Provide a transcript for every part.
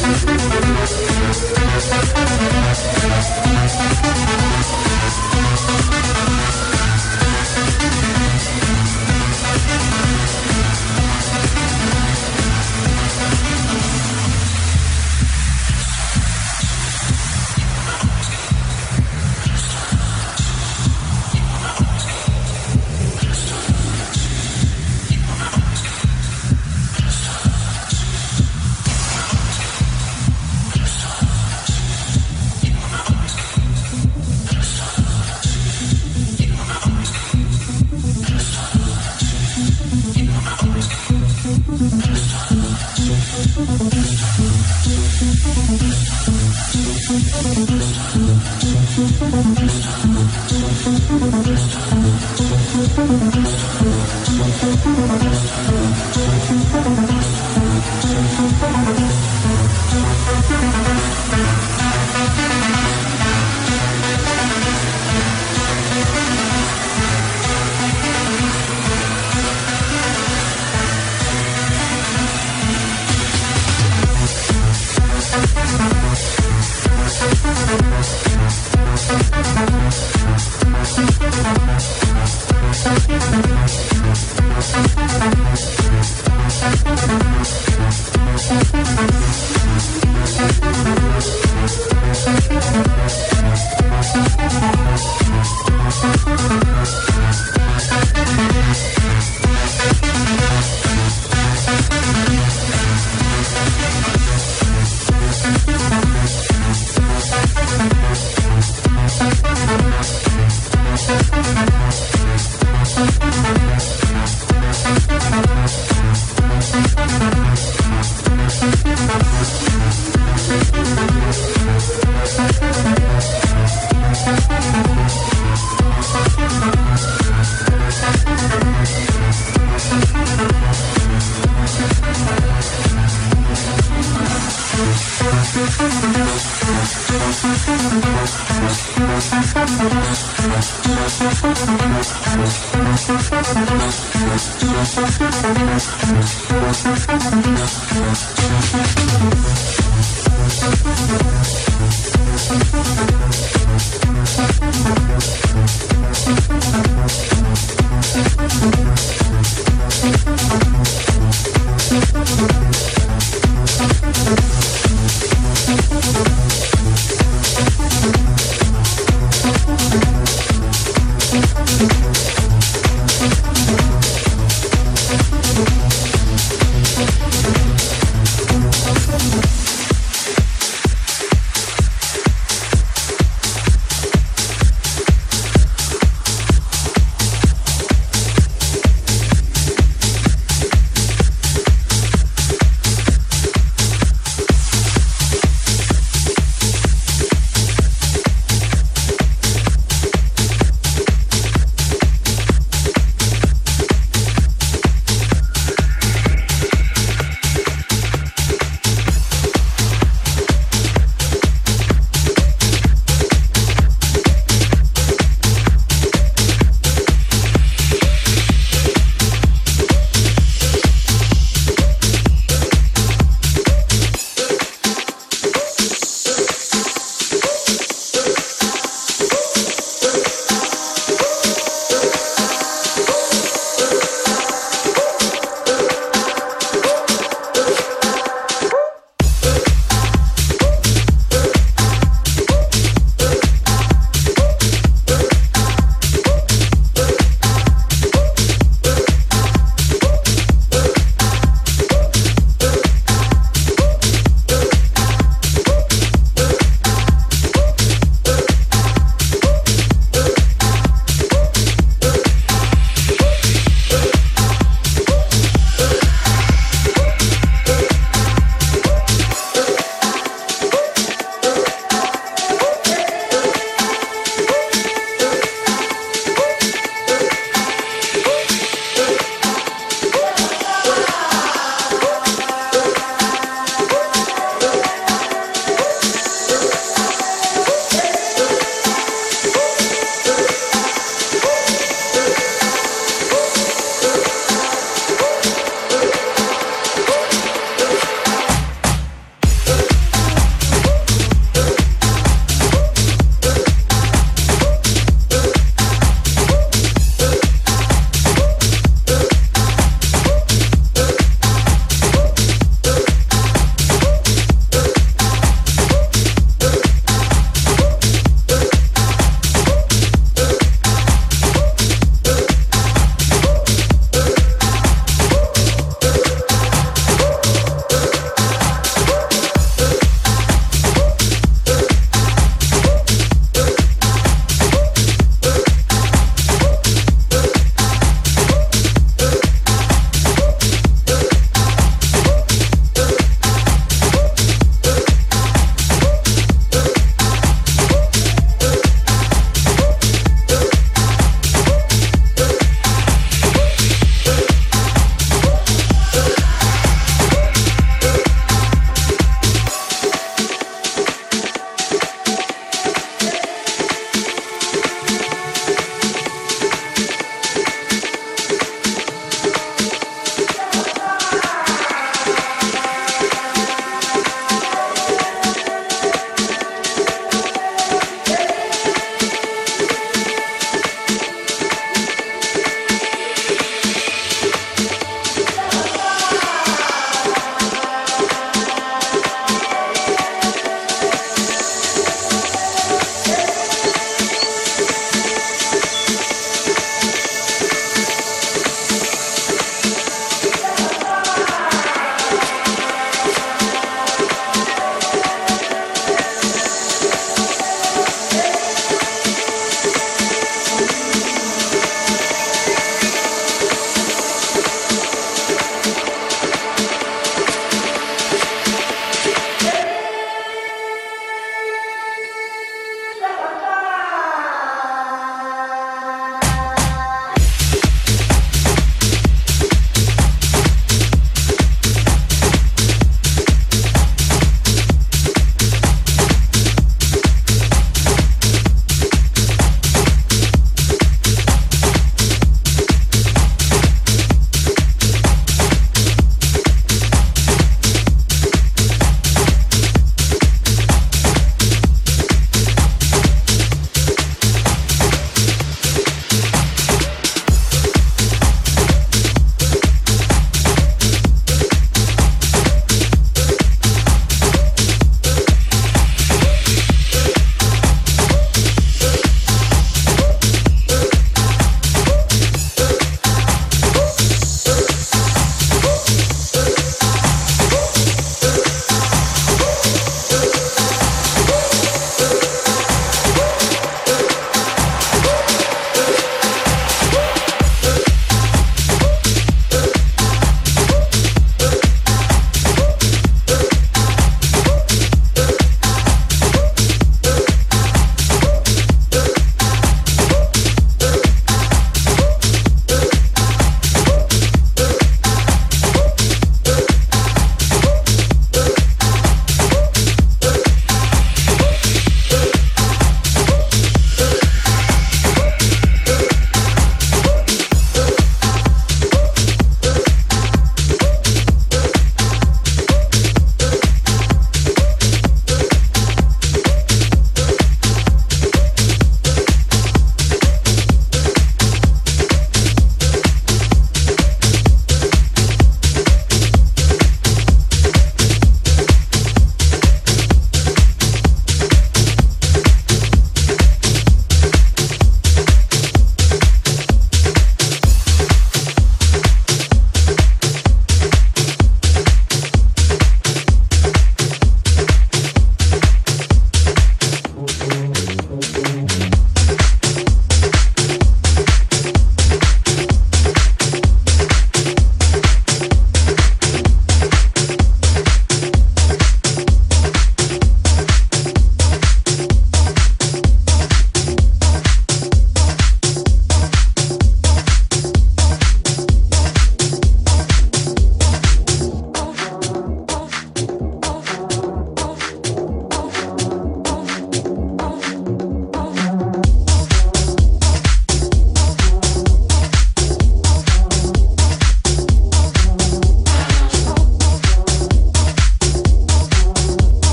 何?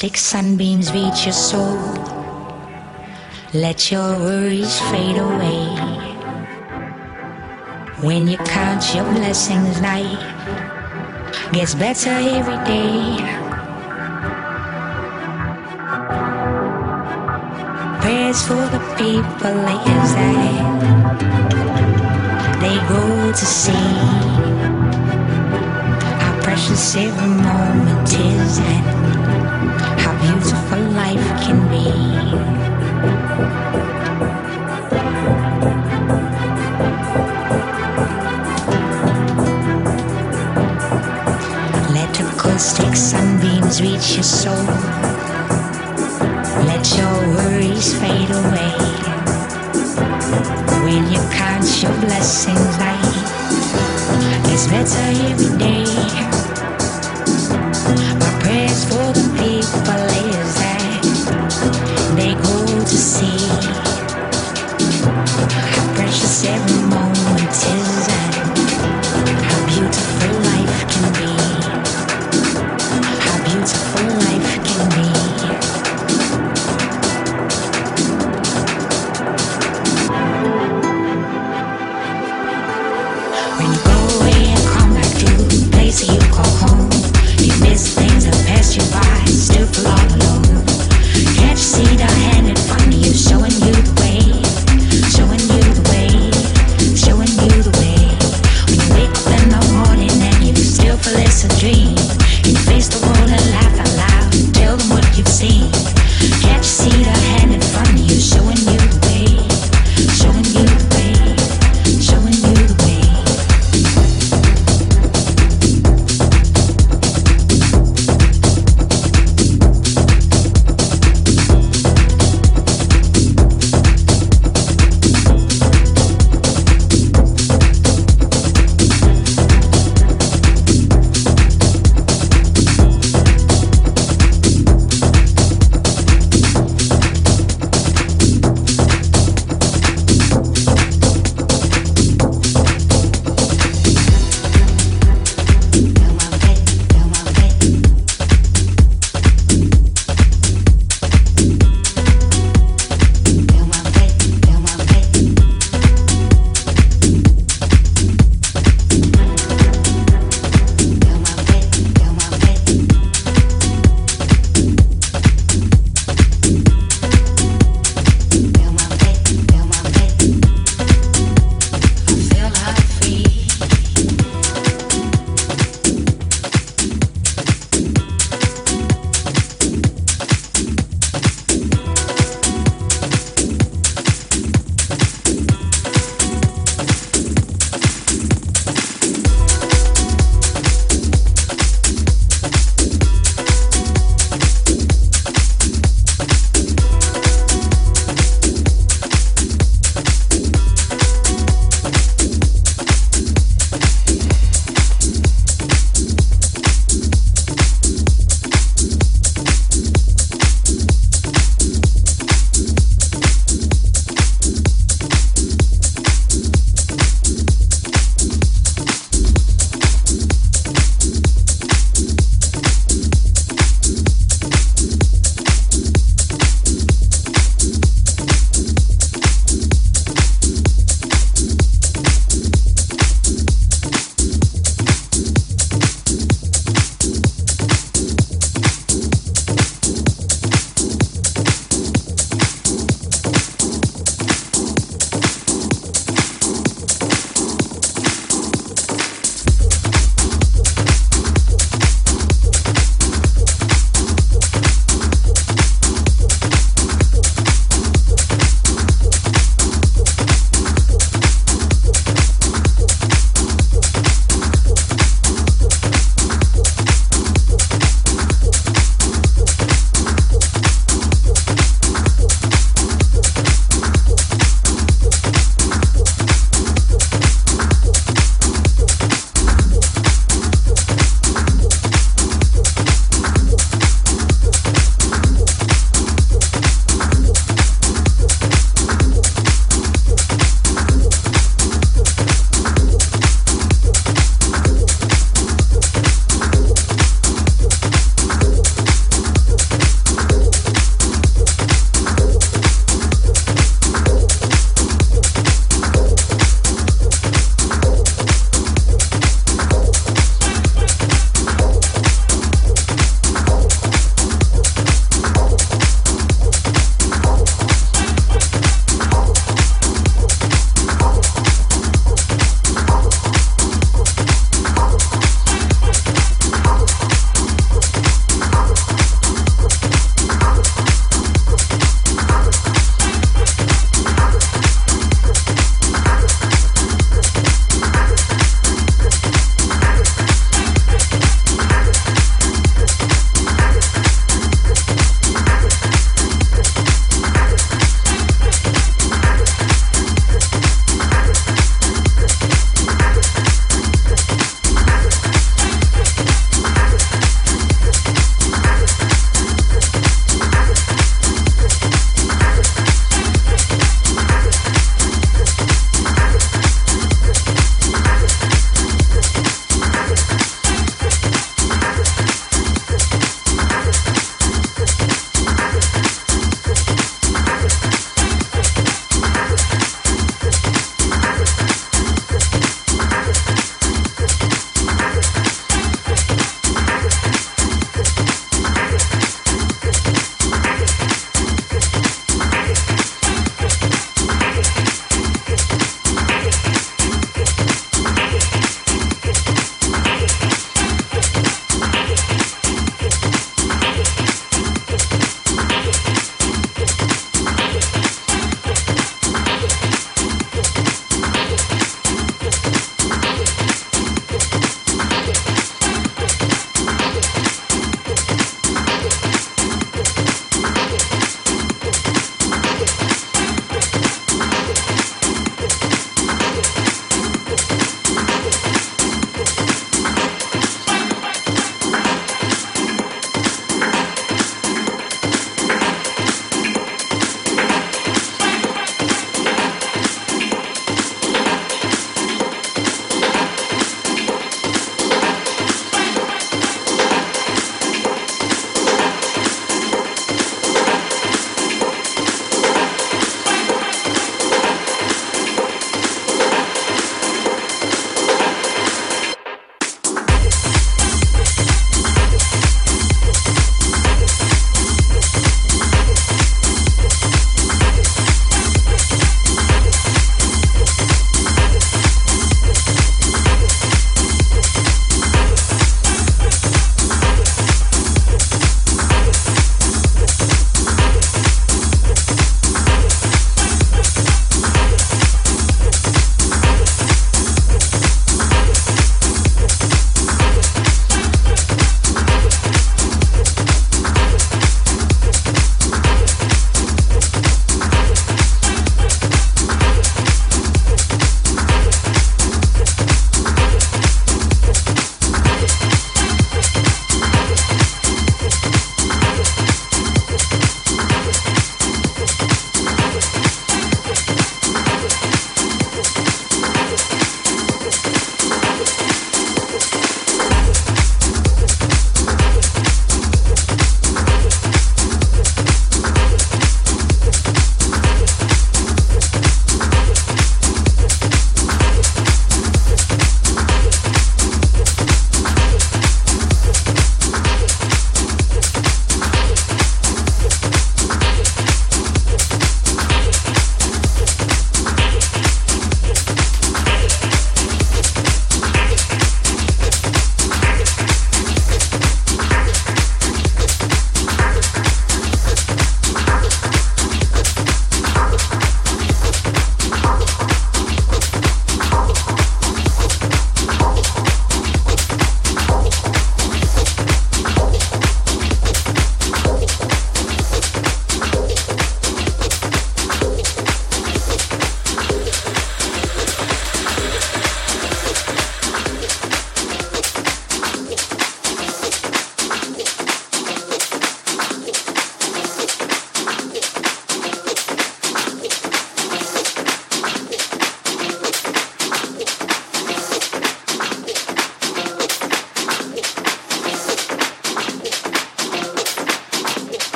Acoustic sunbeams reach your soul. Let your worries fade away. When you count your blessings, life gets better every day. Prayers for the people that they go to see Our precious every moment is and Let acoustic sunbeams reach your soul. Let your worries fade away. When you count your blessings, life gets better every day. My prayers for the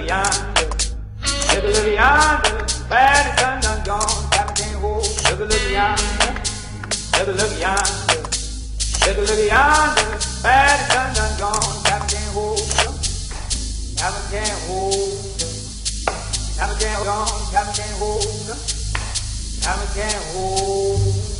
look yonder. look a little yonder. Bad is done, done gone. Time can't hold. Take a little yonder. look a little yonder. Look a little yonder. Bad is done, done gone. Time can't hold. Time can't hold. Time can't hold. Time can't hold. Time can't hold.